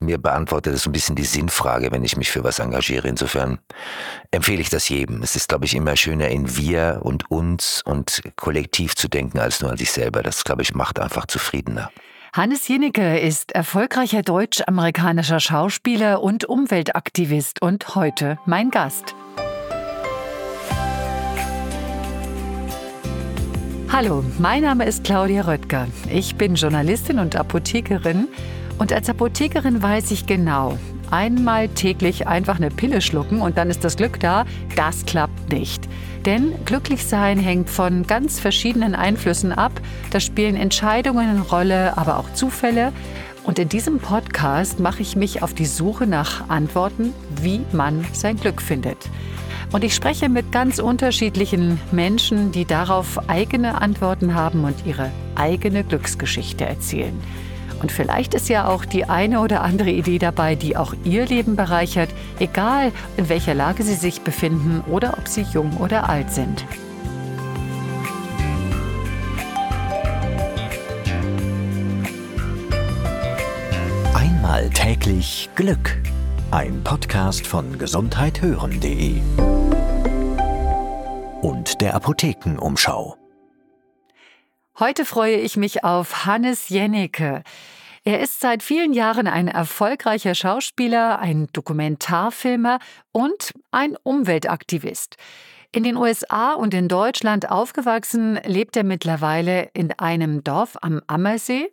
mir beantwortet es so ein bisschen die Sinnfrage, wenn ich mich für was engagiere. Insofern empfehle ich das jedem. Es ist, glaube ich, immer schöner in wir und uns und kollektiv zu denken als nur an sich selber. Das, glaube ich, macht einfach zufriedener. Hannes Jennecke ist erfolgreicher deutsch-amerikanischer Schauspieler und Umweltaktivist und heute mein Gast. Hallo, mein Name ist Claudia Röttger. Ich bin Journalistin und Apothekerin und als Apothekerin weiß ich genau, einmal täglich einfach eine Pille schlucken und dann ist das Glück da, das klappt nicht. Denn glücklich sein hängt von ganz verschiedenen Einflüssen ab. Da spielen Entscheidungen eine Rolle, aber auch Zufälle. Und in diesem Podcast mache ich mich auf die Suche nach Antworten, wie man sein Glück findet. Und ich spreche mit ganz unterschiedlichen Menschen, die darauf eigene Antworten haben und ihre eigene Glücksgeschichte erzählen. Und vielleicht ist ja auch die eine oder andere Idee dabei, die auch Ihr Leben bereichert, egal in welcher Lage Sie sich befinden oder ob Sie jung oder alt sind. Einmal täglich Glück. Ein Podcast von gesundheithören.de und der Apothekenumschau. Heute freue ich mich auf Hannes Jennecke. Er ist seit vielen Jahren ein erfolgreicher Schauspieler, ein Dokumentarfilmer und ein Umweltaktivist. In den USA und in Deutschland aufgewachsen, lebt er mittlerweile in einem Dorf am Ammersee.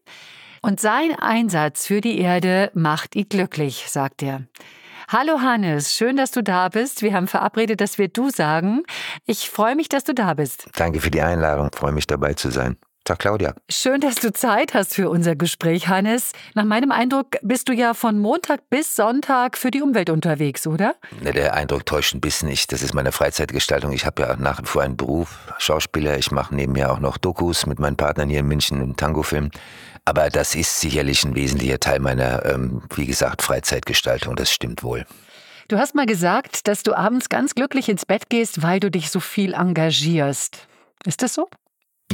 Und sein Einsatz für die Erde macht ihn glücklich, sagt er. Hallo Hannes, schön, dass du da bist. Wir haben verabredet, dass wir du sagen. Ich freue mich, dass du da bist. Danke für die Einladung, freue mich dabei zu sein. Tag, Claudia. Schön, dass du Zeit hast für unser Gespräch, Hannes. Nach meinem Eindruck bist du ja von Montag bis Sonntag für die Umwelt unterwegs, oder? Ne, der Eindruck täuscht ein bisschen nicht. Das ist meine Freizeitgestaltung. Ich habe ja nach wie vor einen Beruf, Schauspieler. Ich mache nebenher auch noch Dokus mit meinen Partnern hier in München, einen Tango-Film. Aber das ist sicherlich ein wesentlicher Teil meiner, ähm, wie gesagt, Freizeitgestaltung. Das stimmt wohl. Du hast mal gesagt, dass du abends ganz glücklich ins Bett gehst, weil du dich so viel engagierst. Ist das so?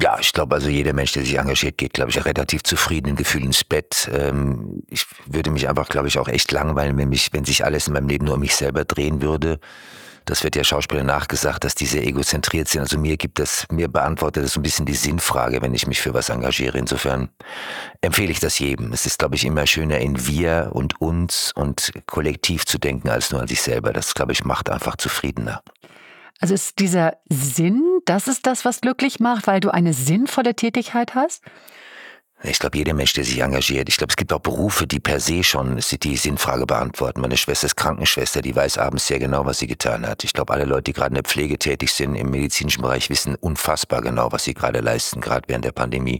Ja, ich glaube, also jeder Mensch, der sich engagiert, geht, glaube ich, relativ zufrieden im Gefühl ins Bett. Ähm, ich würde mich einfach, glaube ich, auch echt langweilen, wenn mich, wenn sich alles in meinem Leben nur um mich selber drehen würde. Das wird ja Schauspieler nachgesagt, dass die sehr egozentriert sind. Also mir gibt das, mir beantwortet das so ein bisschen die Sinnfrage, wenn ich mich für was engagiere. Insofern empfehle ich das jedem. Es ist, glaube ich, immer schöner in wir und uns und kollektiv zu denken als nur an sich selber. Das, glaube ich, macht einfach zufriedener. Also ist dieser Sinn, das ist das, was glücklich macht, weil du eine sinnvolle Tätigkeit hast? Ich glaube, jeder Mensch, der sich engagiert, ich glaube, es gibt auch Berufe, die per se schon die Sinnfrage beantworten. Meine Schwester ist Krankenschwester, die weiß abends sehr genau, was sie getan hat. Ich glaube, alle Leute, die gerade in der Pflege tätig sind, im medizinischen Bereich, wissen unfassbar genau, was sie gerade leisten, gerade während der Pandemie.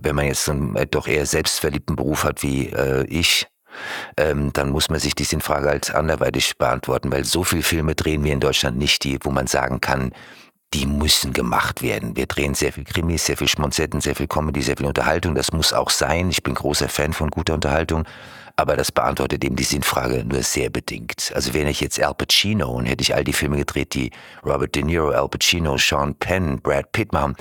Wenn man jetzt einen äh, doch eher selbstverliebten Beruf hat wie äh, ich, ähm, dann muss man sich die Sinnfrage halt anderweitig beantworten, weil so viele Filme drehen wir in Deutschland nicht, die, wo man sagen kann, die müssen gemacht werden. Wir drehen sehr viel Krimis, sehr viel Schmonzetten, sehr viel Comedy, sehr viel Unterhaltung. Das muss auch sein. Ich bin großer Fan von guter Unterhaltung. Aber das beantwortet eben die Sinnfrage nur sehr bedingt. Also wäre ich jetzt Al Pacino und hätte ich all die Filme gedreht, die Robert De Niro, Al Pacino, Sean Penn, Brad Pitt machen,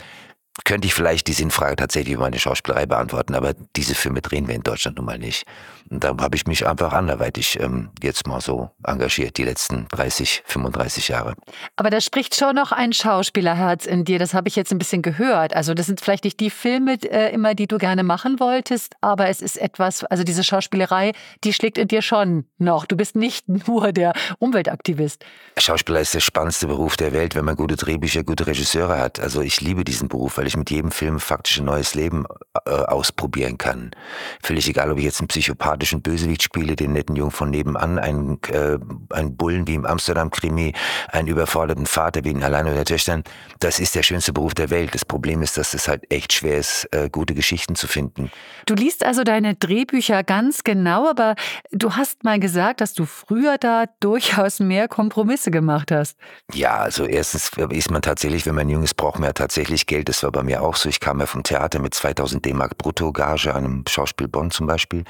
könnte ich vielleicht die Sinnfrage tatsächlich über meine Schauspielerei beantworten, aber diese Filme drehen wir in Deutschland nun mal nicht. Und da habe ich mich einfach anderweitig ähm, jetzt mal so engagiert, die letzten 30, 35 Jahre. Aber da spricht schon noch ein Schauspielerherz in dir, das habe ich jetzt ein bisschen gehört. Also das sind vielleicht nicht die Filme äh, immer, die du gerne machen wolltest, aber es ist etwas, also diese Schauspielerei, die schlägt in dir schon noch. Du bist nicht nur der Umweltaktivist. Schauspieler ist der spannendste Beruf der Welt, wenn man gute Drehbücher, gute Regisseure hat. Also ich liebe diesen Beruf, weil ich mit jedem Film faktisch ein neues Leben äh, ausprobieren kann. Völlig egal, ob ich jetzt einen psychopathischen Bösewicht spiele, den netten Jungen von nebenan, einen, äh, einen Bullen wie im Amsterdam-Krimi, einen überforderten Vater wie in Allein oder Töchtern. Das ist der schönste Beruf der Welt. Das Problem ist, dass es halt echt schwer ist, äh, gute Geschichten zu finden. Du liest also deine Drehbücher ganz genau, aber du hast mal gesagt, dass du früher da durchaus mehr Kompromisse gemacht hast. Ja, also erstens ist man tatsächlich, wenn man jung ist, braucht man ja tatsächlich Geld. Das war bei mir auch so. Ich kam ja vom Theater mit 2000 D-Mark Bruttogage einem Schauspiel Bonn zum Beispiel.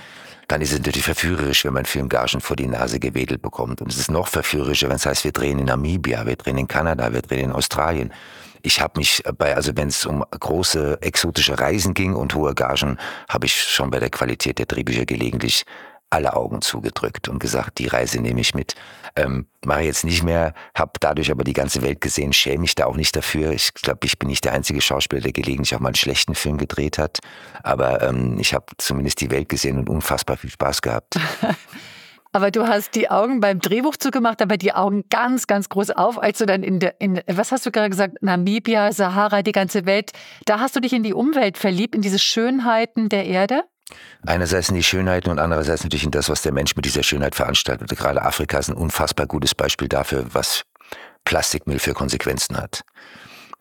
Dann ist es natürlich verführerisch, wenn man Filmgagen vor die Nase gewedelt bekommt. Und es ist noch verführerischer, wenn es heißt, wir drehen in Namibia, wir drehen in Kanada, wir drehen in Australien. Ich habe mich bei, also wenn es um große exotische Reisen ging und hohe Gagen, habe ich schon bei der Qualität der Drehbücher gelegentlich alle Augen zugedrückt und gesagt, die Reise nehme ich mit. Ähm, mache jetzt nicht mehr, habe dadurch aber die ganze Welt gesehen, schäme mich da auch nicht dafür. Ich glaube, ich bin nicht der einzige Schauspieler, der gelegentlich auch mal einen schlechten Film gedreht hat. Aber ähm, ich habe zumindest die Welt gesehen und unfassbar viel Spaß gehabt. Aber du hast die Augen beim Drehbuch zugemacht, aber die Augen ganz, ganz groß auf, als du dann in der, in, was hast du gerade gesagt, Namibia, Sahara, die ganze Welt, da hast du dich in die Umwelt verliebt, in diese Schönheiten der Erde? Einerseits in die Schönheiten und andererseits natürlich in das, was der Mensch mit dieser Schönheit veranstaltet. Gerade Afrika ist ein unfassbar gutes Beispiel dafür, was Plastikmüll für Konsequenzen hat.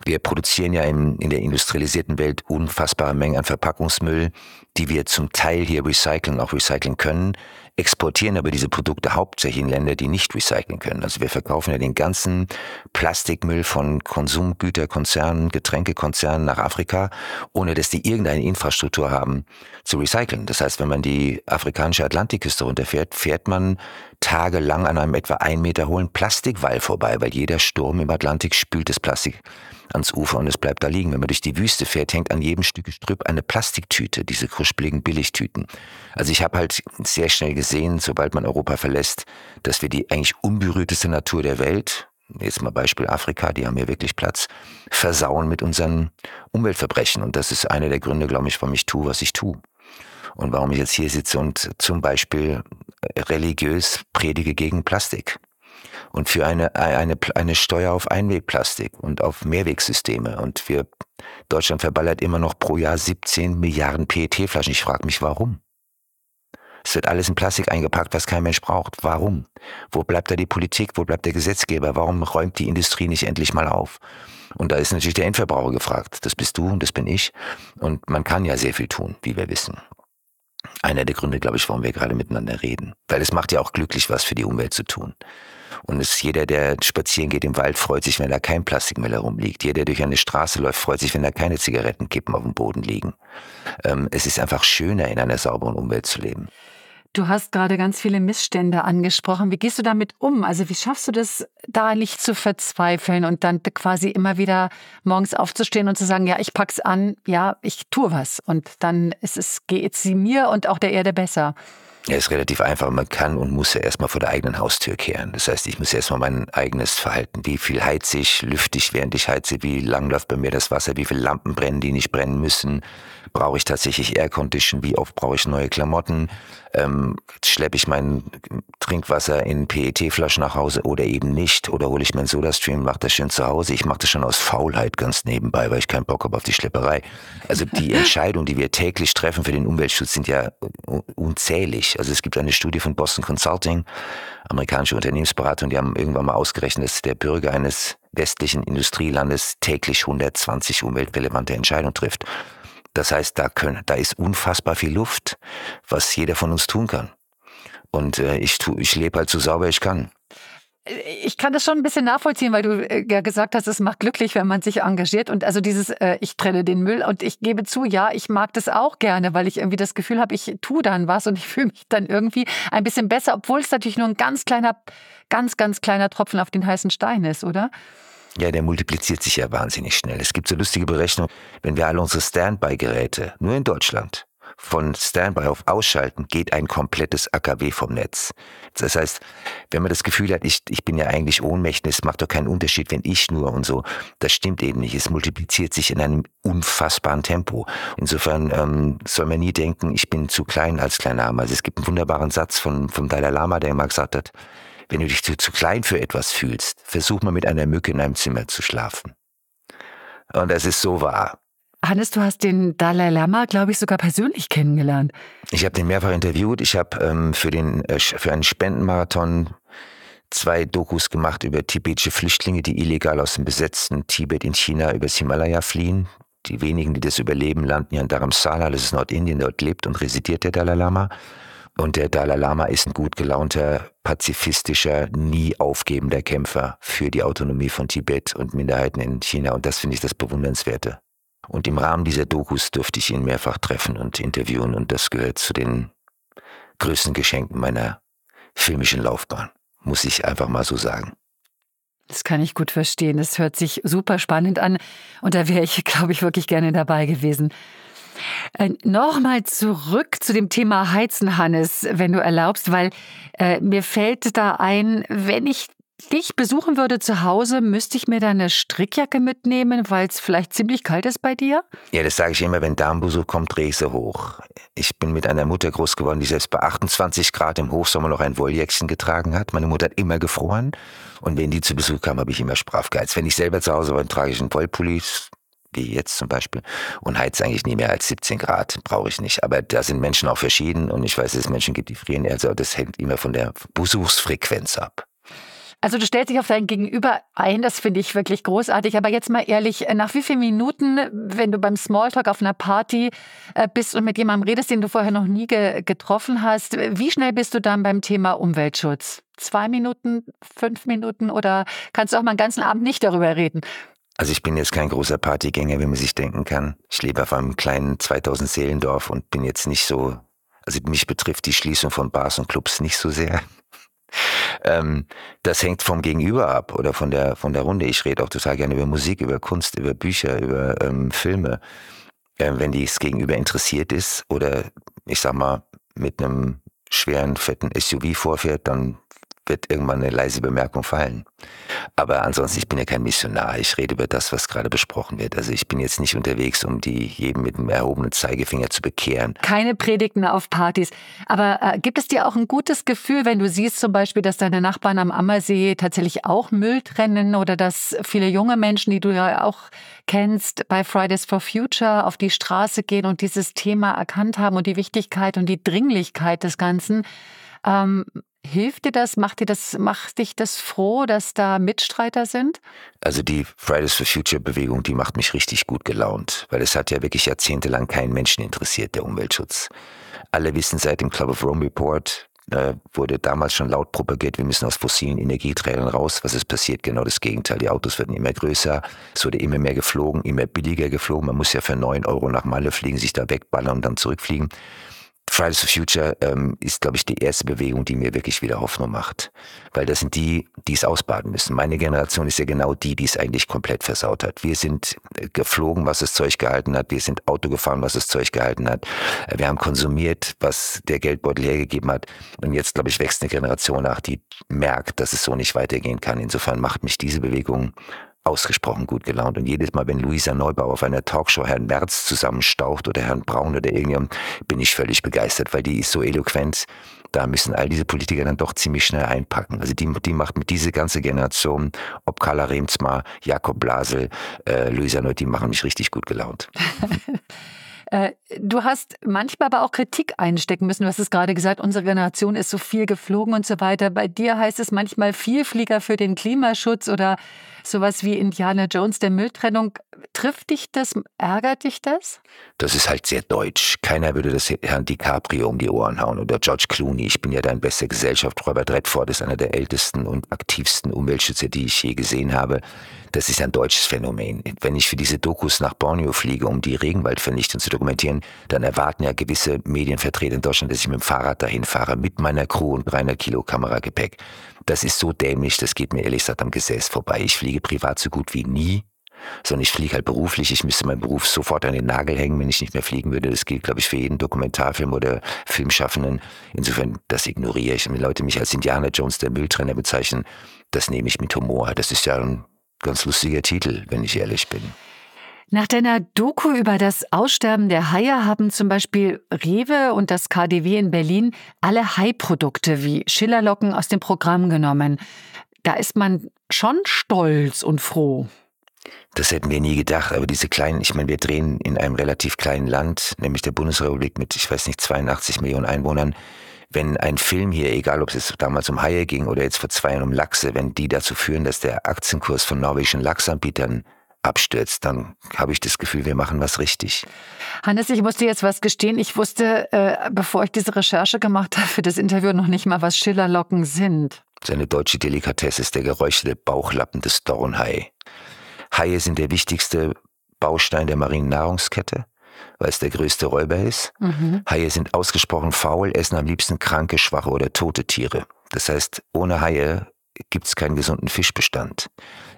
Wir produzieren ja in, in der industrialisierten Welt unfassbare Mengen an Verpackungsmüll, die wir zum Teil hier recyceln, auch recyceln können, exportieren aber diese Produkte hauptsächlich in Länder, die nicht recyceln können. Also wir verkaufen ja den ganzen Plastikmüll von Konsumgüterkonzernen, Getränkekonzernen nach Afrika, ohne dass die irgendeine Infrastruktur haben zu recyceln. Das heißt, wenn man die afrikanische Atlantikküste runterfährt, fährt man tagelang an einem etwa ein Meter hohen Plastikwall vorbei, weil jeder Sturm im Atlantik spült das Plastik ans Ufer und es bleibt da liegen. Wenn man durch die Wüste fährt, hängt an jedem Stück Gestrüpp eine Plastiktüte, diese kruspeligen Billigtüten. Also ich habe halt sehr schnell gesehen, sobald man Europa verlässt, dass wir die eigentlich unberührteste Natur der Welt, jetzt mal Beispiel Afrika, die haben ja wirklich Platz, versauen mit unseren Umweltverbrechen. Und das ist einer der Gründe, glaube ich, warum ich tue, was ich tue. Und warum ich jetzt hier sitze und zum Beispiel religiös predige gegen Plastik und für eine, eine, eine Steuer auf Einwegplastik und auf Mehrwegsysteme. Und wir, Deutschland verballert immer noch pro Jahr 17 Milliarden PET-Flaschen. Ich frage mich, warum? Es wird alles in Plastik eingepackt, was kein Mensch braucht. Warum? Wo bleibt da die Politik? Wo bleibt der Gesetzgeber? Warum räumt die Industrie nicht endlich mal auf? Und da ist natürlich der Endverbraucher gefragt. Das bist du und das bin ich. Und man kann ja sehr viel tun, wie wir wissen. Einer der Gründe, glaube ich, warum wir gerade miteinander reden. Weil es macht ja auch glücklich, was für die Umwelt zu tun. Und es, jeder, der spazieren geht im Wald, freut sich, wenn da kein Plastikmüll herumliegt. Jeder, der durch eine Straße läuft, freut sich, wenn da keine Zigarettenkippen auf dem Boden liegen. Ähm, es ist einfach schöner, in einer sauberen Umwelt zu leben. Du hast gerade ganz viele Missstände angesprochen. Wie gehst du damit um? Also wie schaffst du das, da nicht zu verzweifeln und dann quasi immer wieder morgens aufzustehen und zu sagen, ja, ich pack's an, ja, ich tue was und dann ist es geht sie mir und auch der Erde besser. Ja, ist relativ einfach. Man kann und muss ja erstmal vor der eigenen Haustür kehren. Das heißt, ich muss erstmal mein eigenes Verhalten. Wie viel heize ich, lüfte ich, während ich heize? Wie lang läuft bei mir das Wasser? Wie viele Lampen brennen, die nicht brennen müssen? Brauche ich tatsächlich Aircondition? Wie oft brauche ich neue Klamotten? Ähm, schleppe ich mein Trinkwasser in PET-Flaschen nach Hause oder eben nicht? Oder hole ich meinen Sodastream, mache das schön zu Hause? Ich mache das schon aus Faulheit ganz nebenbei, weil ich keinen Bock habe auf die Schlepperei. Also die Entscheidungen, die wir täglich treffen für den Umweltschutz, sind ja unzählig. Also es gibt eine Studie von Boston Consulting, amerikanische Unternehmensberatung, die haben irgendwann mal ausgerechnet, dass der Bürger eines westlichen Industrielandes täglich 120 umweltrelevante Entscheidungen trifft. Das heißt, da, können, da ist unfassbar viel Luft, was jeder von uns tun kann. Und äh, ich, tu, ich lebe halt so sauber ich kann. Ich kann das schon ein bisschen nachvollziehen, weil du äh, ja gesagt hast, es macht glücklich, wenn man sich engagiert. Und also dieses, äh, ich trenne den Müll und ich gebe zu, ja, ich mag das auch gerne, weil ich irgendwie das Gefühl habe, ich tue dann was und ich fühle mich dann irgendwie ein bisschen besser, obwohl es natürlich nur ein ganz kleiner, ganz, ganz kleiner Tropfen auf den heißen Stein ist, oder? Ja, der multipliziert sich ja wahnsinnig schnell. Es gibt so lustige Berechnungen, wenn wir alle unsere Standby-Geräte nur in Deutschland von Standby auf ausschalten, geht ein komplettes AKW vom Netz. Das heißt, wenn man das Gefühl hat, ich, ich bin ja eigentlich ohnmächtig, es macht doch keinen Unterschied, wenn ich nur und so, das stimmt eben nicht. Es multipliziert sich in einem unfassbaren Tempo. Insofern ähm, soll man nie denken, ich bin zu klein als kleiner Arm. Also es gibt einen wunderbaren Satz von, vom Dalai Lama, der immer gesagt hat, wenn du dich zu, zu klein für etwas fühlst, versuch mal mit einer Mücke in einem Zimmer zu schlafen. Und das ist so wahr. Hannes, du hast den Dalai Lama, glaube ich, sogar persönlich kennengelernt. Ich habe den mehrfach interviewt. Ich habe ähm, für, äh, für einen Spendenmarathon zwei Dokus gemacht über tibetische Flüchtlinge, die illegal aus dem besetzten Tibet in China übers Himalaya fliehen. Die wenigen, die das überleben, landen ja in Dharamsala, das ist Nordindien, dort lebt und residiert der Dalai Lama. Und der Dalai Lama ist ein gut gelaunter, pazifistischer, nie aufgebender Kämpfer für die Autonomie von Tibet und Minderheiten in China. Und das finde ich das Bewundernswerte. Und im Rahmen dieser Dokus durfte ich ihn mehrfach treffen und interviewen. Und das gehört zu den größten Geschenken meiner filmischen Laufbahn. Muss ich einfach mal so sagen. Das kann ich gut verstehen. Das hört sich super spannend an. Und da wäre ich, glaube ich, wirklich gerne dabei gewesen. Äh, Nochmal zurück zu dem Thema Heizen, Hannes, wenn du erlaubst, weil äh, mir fällt da ein, wenn ich dich besuchen würde zu Hause, müsste ich mir da eine Strickjacke mitnehmen, weil es vielleicht ziemlich kalt ist bei dir? Ja, das sage ich immer, wenn Darmbesuch kommt, drehe ich sie hoch. Ich bin mit einer Mutter groß geworden, die selbst bei 28 Grad im Hochsommer noch ein Wolljäckchen getragen hat. Meine Mutter hat immer gefroren. Und wenn die zu Besuch kam, habe ich immer Sprach geheizt. Wenn ich selber zu Hause war, trage ich einen Wollpulli, wie jetzt zum Beispiel, und heiz eigentlich nie mehr als 17 Grad, brauche ich nicht. Aber da sind Menschen auch verschieden und ich weiß, dass es Menschen gibt, die frieren. Also das hängt immer von der Besuchsfrequenz ab. Also du stellst dich auf dein Gegenüber ein, das finde ich wirklich großartig. Aber jetzt mal ehrlich, nach wie vielen Minuten, wenn du beim Smalltalk auf einer Party äh, bist und mit jemandem redest, den du vorher noch nie ge getroffen hast, wie schnell bist du dann beim Thema Umweltschutz? Zwei Minuten, fünf Minuten oder kannst du auch mal einen ganzen Abend nicht darüber reden? Also ich bin jetzt kein großer Partygänger, wie man sich denken kann. Ich lebe auf einem kleinen 2000 Seelendorf und bin jetzt nicht so, also mich betrifft die Schließung von Bars und Clubs nicht so sehr. Ähm, das hängt vom Gegenüber ab oder von der, von der Runde. Ich rede auch total gerne über Musik, über Kunst, über Bücher, über ähm, Filme. Ähm, wenn dies Gegenüber interessiert ist oder ich sag mal mit einem schweren, fetten SUV vorfährt, dann wird irgendwann eine leise Bemerkung fallen. Aber ansonsten, ich bin ja kein Missionar. Ich rede über das, was gerade besprochen wird. Also ich bin jetzt nicht unterwegs, um die jedem mit dem erhobenen Zeigefinger zu bekehren. Keine Predigten auf Partys. Aber äh, gibt es dir auch ein gutes Gefühl, wenn du siehst zum Beispiel, dass deine Nachbarn am Ammersee tatsächlich auch Müll trennen oder dass viele junge Menschen, die du ja auch kennst, bei Fridays for Future auf die Straße gehen und dieses Thema erkannt haben und die Wichtigkeit und die Dringlichkeit des Ganzen. Ähm, Hilft dir das? Macht dir das, macht dich das froh, dass da Mitstreiter sind? Also die Fridays for Future Bewegung, die macht mich richtig gut gelaunt, weil es hat ja wirklich jahrzehntelang keinen Menschen interessiert, der Umweltschutz. Alle wissen seit dem Club of Rome Report, äh, wurde damals schon laut propagiert, wir müssen aus fossilen Energieträgern raus. Was ist passiert? Genau das Gegenteil. Die Autos werden immer größer, es wurde immer mehr geflogen, immer billiger geflogen. Man muss ja für neun Euro nach Malle fliegen, sich da wegballern und dann zurückfliegen. Fridays for Future ähm, ist, glaube ich, die erste Bewegung, die mir wirklich wieder Hoffnung macht. Weil das sind die, die es ausbaden müssen. Meine Generation ist ja genau die, die es eigentlich komplett versaut hat. Wir sind äh, geflogen, was das Zeug gehalten hat. Wir sind Auto gefahren, was das Zeug gehalten hat. Äh, wir haben konsumiert, was der Geldbeutel hergegeben hat. Und jetzt, glaube ich, wächst eine Generation nach, die merkt, dass es so nicht weitergehen kann. Insofern macht mich diese Bewegung ausgesprochen gut gelaunt. Und jedes Mal, wenn Luisa Neubauer auf einer Talkshow Herrn Merz zusammenstaucht oder Herrn Braun oder irgendjemand, bin ich völlig begeistert, weil die ist so eloquent. Da müssen all diese Politiker dann doch ziemlich schnell einpacken. Also die, die macht mit dieser ganzen Generation, ob Carla Remsmar, Jakob Blasel, äh, Luisa Neubauer, die machen mich richtig gut gelaunt. Äh, du hast manchmal aber auch Kritik einstecken müssen. Du hast es gerade gesagt, unsere Generation ist so viel geflogen und so weiter. Bei dir heißt es manchmal Vielflieger für den Klimaschutz oder sowas wie Indiana Jones der Mülltrennung. Trifft dich das? Ärgert dich das? Das ist halt sehr deutsch. Keiner würde das Herrn DiCaprio um die Ohren hauen oder George Clooney. Ich bin ja dein bester Gesellschaft. Robert Redford ist einer der ältesten und aktivsten Umweltschützer, die ich je gesehen habe. Das ist ein deutsches Phänomen. Wenn ich für diese Dokus nach Borneo fliege, um die Regenwaldvernichtung zu dokumentieren, dann erwarten ja gewisse Medienvertreter in Deutschland, dass ich mit dem Fahrrad dahin fahre, mit meiner Crew und 300 Kilo Kameragepäck. Das ist so dämlich, das geht mir ehrlich gesagt am Gesäß vorbei. Ich fliege privat so gut wie nie sondern ich fliege halt beruflich. Ich müsste meinen Beruf sofort an den Nagel hängen, wenn ich nicht mehr fliegen würde. Das gilt, glaube ich, für jeden Dokumentarfilm oder Filmschaffenden. Insofern, das ignoriere ich. wenn Leute mich als Indiana Jones der Mülltrenner bezeichnen, das nehme ich mit Humor. Das ist ja ein ganz lustiger Titel, wenn ich ehrlich bin. Nach deiner Doku über das Aussterben der Haie haben zum Beispiel Rewe und das KDW in Berlin alle Haiprodukte wie Schillerlocken aus dem Programm genommen. Da ist man schon stolz und froh. Das hätten wir nie gedacht, aber diese kleinen, ich meine, wir drehen in einem relativ kleinen Land, nämlich der Bundesrepublik mit, ich weiß nicht, 82 Millionen Einwohnern. Wenn ein Film hier, egal ob es damals um Haie ging oder jetzt vor zwei Jahren um Lachse, wenn die dazu führen, dass der Aktienkurs von norwegischen Lachsanbietern abstürzt, dann habe ich das Gefühl, wir machen was richtig. Hannes, ich musste jetzt was gestehen. Ich wusste, äh, bevor ich diese Recherche gemacht habe für das Interview, noch nicht mal, was Schillerlocken sind. Seine deutsche Delikatesse ist der geräucherte Bauchlappen des Dornhai. Haie sind der wichtigste Baustein der marinen Nahrungskette, weil es der größte Räuber ist. Mhm. Haie sind ausgesprochen faul, essen am liebsten kranke, schwache oder tote Tiere. Das heißt, ohne Haie gibt es keinen gesunden Fischbestand.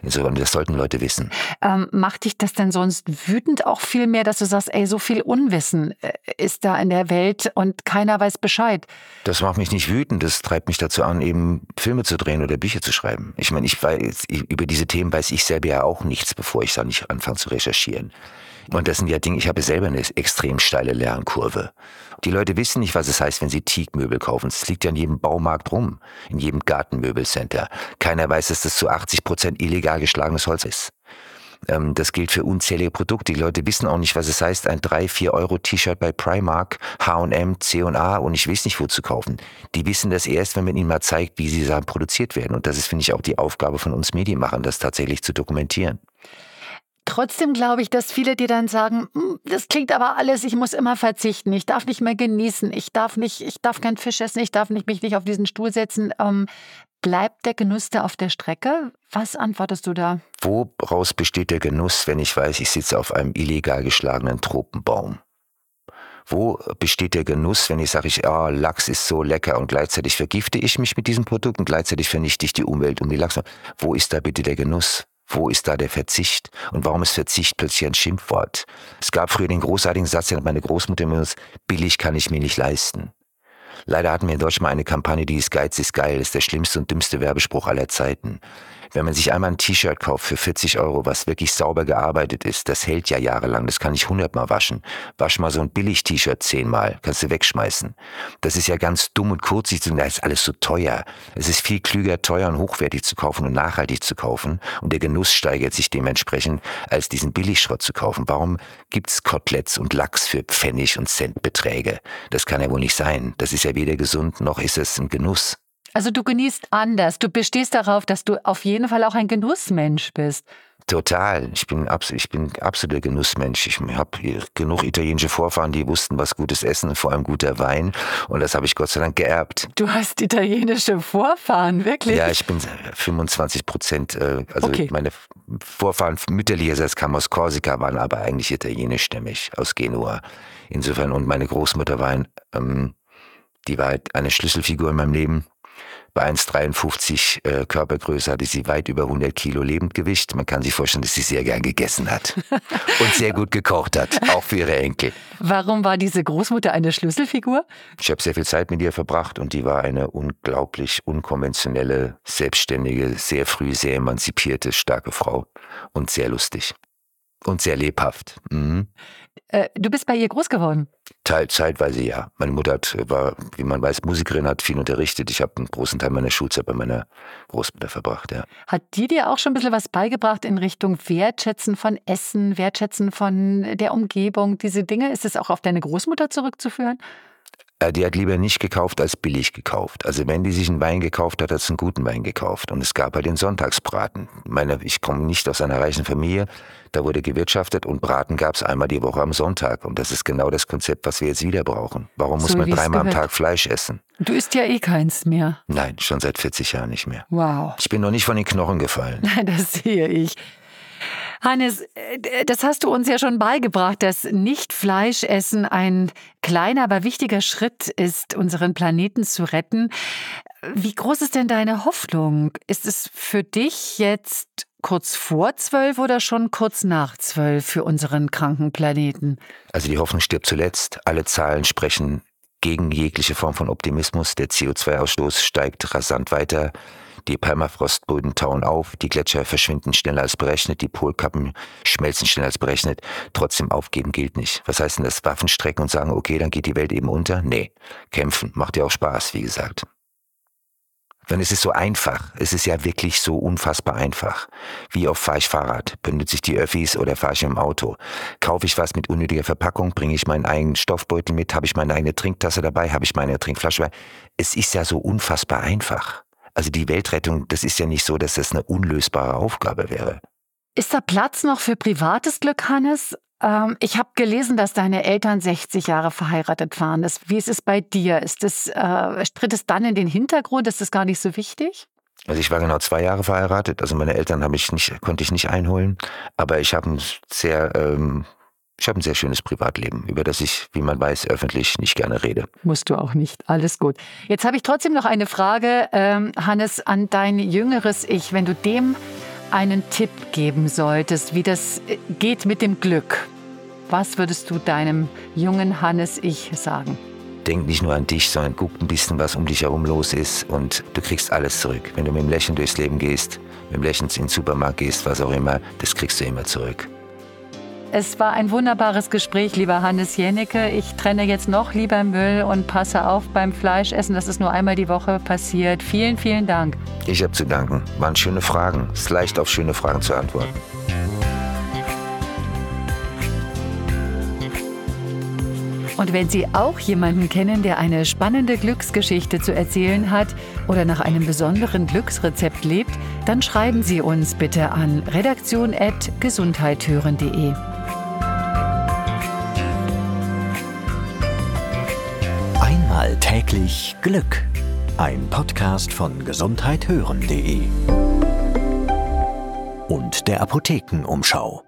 Insofern, das sollten Leute wissen. Ähm, macht dich das denn sonst wütend auch viel mehr, dass du sagst, ey, so viel Unwissen äh, ist da in der Welt und keiner weiß Bescheid? Das macht mich nicht wütend, das treibt mich dazu an, eben Filme zu drehen oder Bücher zu schreiben. Ich meine, ich weiß, über diese Themen weiß ich selber ja auch nichts, bevor ich da nicht anfange zu recherchieren. Und das sind ja Dinge, ich habe selber eine extrem steile Lernkurve. Die Leute wissen nicht, was es heißt, wenn sie Teakmöbel kaufen. Es liegt ja in jedem Baumarkt rum, in jedem Gartenmöbelcenter. Keiner weiß, dass das zu 80 Prozent illegal geschlagenes Holz ist. Ähm, das gilt für unzählige Produkte. Die Leute wissen auch nicht, was es heißt, ein 3, 4 Euro T-Shirt bei Primark, H&M, C&A und ich weiß nicht, wo zu kaufen. Die wissen das erst, wenn man ihnen mal zeigt, wie sie Sachen produziert werden. Und das ist, finde ich, auch die Aufgabe von uns Medienmachern, das tatsächlich zu dokumentieren. Trotzdem glaube ich, dass viele dir dann sagen, hm, das klingt aber alles, ich muss immer verzichten, ich darf nicht mehr genießen, ich darf nicht, ich darf keinen Fisch essen, ich darf nicht, mich nicht auf diesen Stuhl setzen. Ähm, bleibt der Genuss da auf der Strecke? Was antwortest du da? Woraus besteht der Genuss, wenn ich weiß, ich sitze auf einem illegal geschlagenen Tropenbaum? Wo besteht der Genuss, wenn ich sage, ich, oh, Lachs ist so lecker und gleichzeitig vergifte ich mich mit diesem Produkt und gleichzeitig vernichte ich die Umwelt um die Lachs? Wo ist da bitte der Genuss? Wo ist da der Verzicht? Und warum ist Verzicht plötzlich ein Schimpfwort? Es gab früher den großartigen Satz, den hat meine Großmutter immer gesagt, billig kann ich mir nicht leisten. Leider hatten wir in Deutschland mal eine Kampagne, die ist Geiz ist geil, ist der schlimmste und dümmste Werbespruch aller Zeiten. Wenn man sich einmal ein T-Shirt kauft für 40 Euro, was wirklich sauber gearbeitet ist, das hält ja jahrelang, das kann ich hundertmal waschen. Wasch mal so ein Billig-T-Shirt zehnmal, kannst du wegschmeißen. Das ist ja ganz dumm und kurzsichtig und da ist alles so teuer. Es ist viel klüger, teuer und hochwertig zu kaufen und nachhaltig zu kaufen und der Genuss steigert sich dementsprechend, als diesen Billigschrott zu kaufen. Warum gibt's Koteletts und Lachs für Pfennig und Centbeträge? Das kann ja wohl nicht sein. Das ist ja weder gesund noch ist es ein Genuss. Also du genießt anders. Du bestehst darauf, dass du auf jeden Fall auch ein Genussmensch bist. Total. Ich bin, absolut, ich bin absoluter Genussmensch. Ich habe genug italienische Vorfahren, die wussten, was gutes Essen und vor allem guter Wein. Und das habe ich Gott sei Dank geerbt. Du hast italienische Vorfahren, wirklich? Ja, ich bin 25 Prozent, äh, also okay. meine Vorfahren mütterlicherseits kamen aus Korsika, waren aber eigentlich italienischstämmig, aus Genua. Insofern, und meine Großmutter war ein, ähm, die war halt eine Schlüsselfigur in meinem Leben. Bei 1,53 äh, Körpergröße hatte sie weit über 100 Kilo Lebendgewicht. Man kann sich vorstellen, dass sie sehr gern gegessen hat und sehr gut gekocht hat, auch für ihre Enkel. Warum war diese Großmutter eine Schlüsselfigur? Ich habe sehr viel Zeit mit ihr verbracht und die war eine unglaublich unkonventionelle, selbstständige, sehr früh sehr emanzipierte, starke Frau und sehr lustig und sehr lebhaft. Mhm. Äh, du bist bei ihr groß geworden? Teil, zeitweise ja. Meine Mutter hat, war, wie man weiß, Musikerin, hat viel unterrichtet. Ich habe einen großen Teil meiner Schulzeit bei meiner Großmutter verbracht, ja. Hat die dir auch schon ein bisschen was beigebracht in Richtung Wertschätzen von Essen, Wertschätzen von der Umgebung, diese Dinge? Ist es auch auf deine Großmutter zurückzuführen? Äh, die hat lieber nicht gekauft als billig gekauft. Also wenn die sich einen Wein gekauft hat, hat sie einen guten Wein gekauft. Und es gab halt den Sonntagsbraten. Meine, ich komme nicht aus einer reichen Familie. Da wurde gewirtschaftet und Braten gab es einmal die Woche am Sonntag. Und das ist genau das Konzept, was wir jetzt wieder brauchen. Warum muss so, man dreimal am Tag Fleisch essen? Du isst ja eh keins mehr. Nein, schon seit 40 Jahren nicht mehr. Wow. Ich bin noch nicht von den Knochen gefallen. das sehe ich. Hannes, äh, das hast du uns ja schon beigebracht, dass Nicht-Fleischessen ein kleiner, aber wichtiger Schritt ist, unseren Planeten zu retten. Wie groß ist denn deine Hoffnung? Ist es für dich jetzt kurz vor zwölf oder schon kurz nach zwölf für unseren kranken Planeten? Also die Hoffnung stirbt zuletzt. Alle Zahlen sprechen gegen jegliche Form von Optimismus. Der CO2-Ausstoß steigt rasant weiter. Die Permafrostböden tauen auf, die Gletscher verschwinden schneller als berechnet, die Polkappen schmelzen schneller als berechnet. Trotzdem aufgeben gilt nicht. Was heißt denn das? Waffen strecken und sagen, okay, dann geht die Welt eben unter? Nee. Kämpfen macht ja auch Spaß, wie gesagt. Denn es ist so einfach. Es ist ja wirklich so unfassbar einfach. Wie ich Fahrrad? Benutze ich die Öffis oder fahre ich im Auto? Kaufe ich was mit unnötiger Verpackung? Bringe ich meinen eigenen Stoffbeutel mit? Habe ich meine eigene Trinktasse dabei? Habe ich meine Trinkflasche? Es ist ja so unfassbar einfach. Also die Weltrettung, das ist ja nicht so, dass das eine unlösbare Aufgabe wäre. Ist da Platz noch für privates Glück, Hannes? Ähm, ich habe gelesen, dass deine Eltern 60 Jahre verheiratet waren. Das, wie ist es bei dir? Ist das, äh, tritt es dann in den Hintergrund? Ist das gar nicht so wichtig? Also ich war genau zwei Jahre verheiratet. Also meine Eltern ich nicht, konnte ich nicht einholen. Aber ich habe ein sehr ähm, Ich habe ein sehr schönes Privatleben, über das ich, wie man weiß, öffentlich nicht gerne rede. Musst du auch nicht. Alles gut. Jetzt habe ich trotzdem noch eine Frage, ähm, Hannes, an dein jüngeres Ich. Wenn du dem einen Tipp geben solltest, wie das äh, geht mit dem Glück, was würdest du deinem jungen Hannes Ich sagen? Denk nicht nur an dich, sondern guck ein bisschen, was um dich herum los ist und du kriegst alles zurück. Wenn du mit dem Lächeln durchs Leben gehst, mit dem Lächeln in den Supermarkt gehst, was auch immer, das kriegst du immer zurück. Es war ein wunderbares Gespräch, lieber Hannes Jennecke. Ich trenne jetzt noch lieber Müll und passe auf beim Fleischessen. Das ist nur einmal die Woche passiert. Vielen, vielen Dank. Ich habe zu danken. Waren schöne Fragen. Es ist leicht, auf schöne Fragen zu antworten. Und wenn Sie auch jemanden kennen, der eine spannende Glücksgeschichte zu erzählen hat oder nach einem besonderen Glücksrezept lebt, dann schreiben Sie uns bitte an redaktion.gesundheithören.de. Täglich Glück. Ein Podcast von gesundheithören.de und der Apothekenumschau.